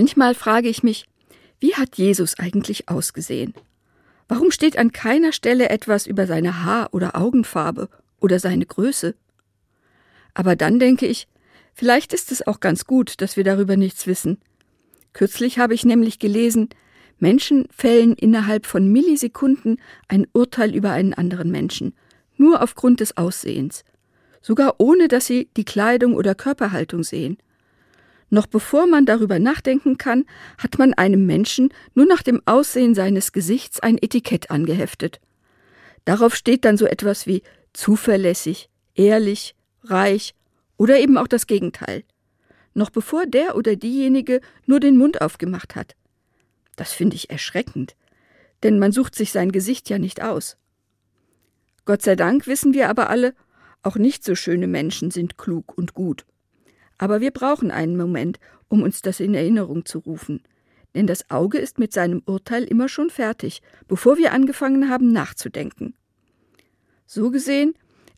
Manchmal frage ich mich, wie hat Jesus eigentlich ausgesehen? Warum steht an keiner Stelle etwas über seine Haar- oder Augenfarbe oder seine Größe? Aber dann denke ich, vielleicht ist es auch ganz gut, dass wir darüber nichts wissen. Kürzlich habe ich nämlich gelesen, Menschen fällen innerhalb von Millisekunden ein Urteil über einen anderen Menschen, nur aufgrund des Aussehens, sogar ohne dass sie die Kleidung oder Körperhaltung sehen. Noch bevor man darüber nachdenken kann, hat man einem Menschen nur nach dem Aussehen seines Gesichts ein Etikett angeheftet. Darauf steht dann so etwas wie zuverlässig, ehrlich, reich oder eben auch das Gegenteil. Noch bevor der oder diejenige nur den Mund aufgemacht hat. Das finde ich erschreckend, denn man sucht sich sein Gesicht ja nicht aus. Gott sei Dank wissen wir aber alle, auch nicht so schöne Menschen sind klug und gut. Aber wir brauchen einen Moment, um uns das in Erinnerung zu rufen. Denn das Auge ist mit seinem Urteil immer schon fertig, bevor wir angefangen haben nachzudenken. So gesehen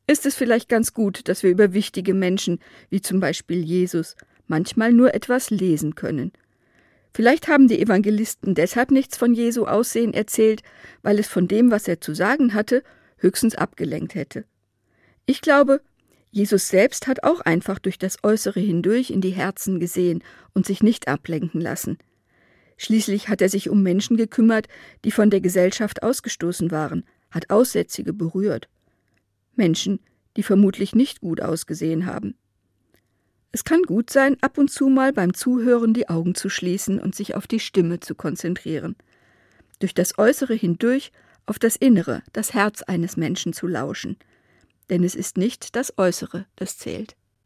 ist es vielleicht ganz gut, dass wir über wichtige Menschen, wie zum Beispiel Jesus, manchmal nur etwas lesen können. Vielleicht haben die Evangelisten deshalb nichts von Jesu Aussehen erzählt, weil es von dem, was er zu sagen hatte, höchstens abgelenkt hätte. Ich glaube, Jesus selbst hat auch einfach durch das Äußere hindurch in die Herzen gesehen und sich nicht ablenken lassen. Schließlich hat er sich um Menschen gekümmert, die von der Gesellschaft ausgestoßen waren, hat Aussätzige berührt. Menschen, die vermutlich nicht gut ausgesehen haben. Es kann gut sein, ab und zu mal beim Zuhören die Augen zu schließen und sich auf die Stimme zu konzentrieren. Durch das Äußere hindurch auf das Innere, das Herz eines Menschen zu lauschen – denn es ist nicht das Äußere, das zählt.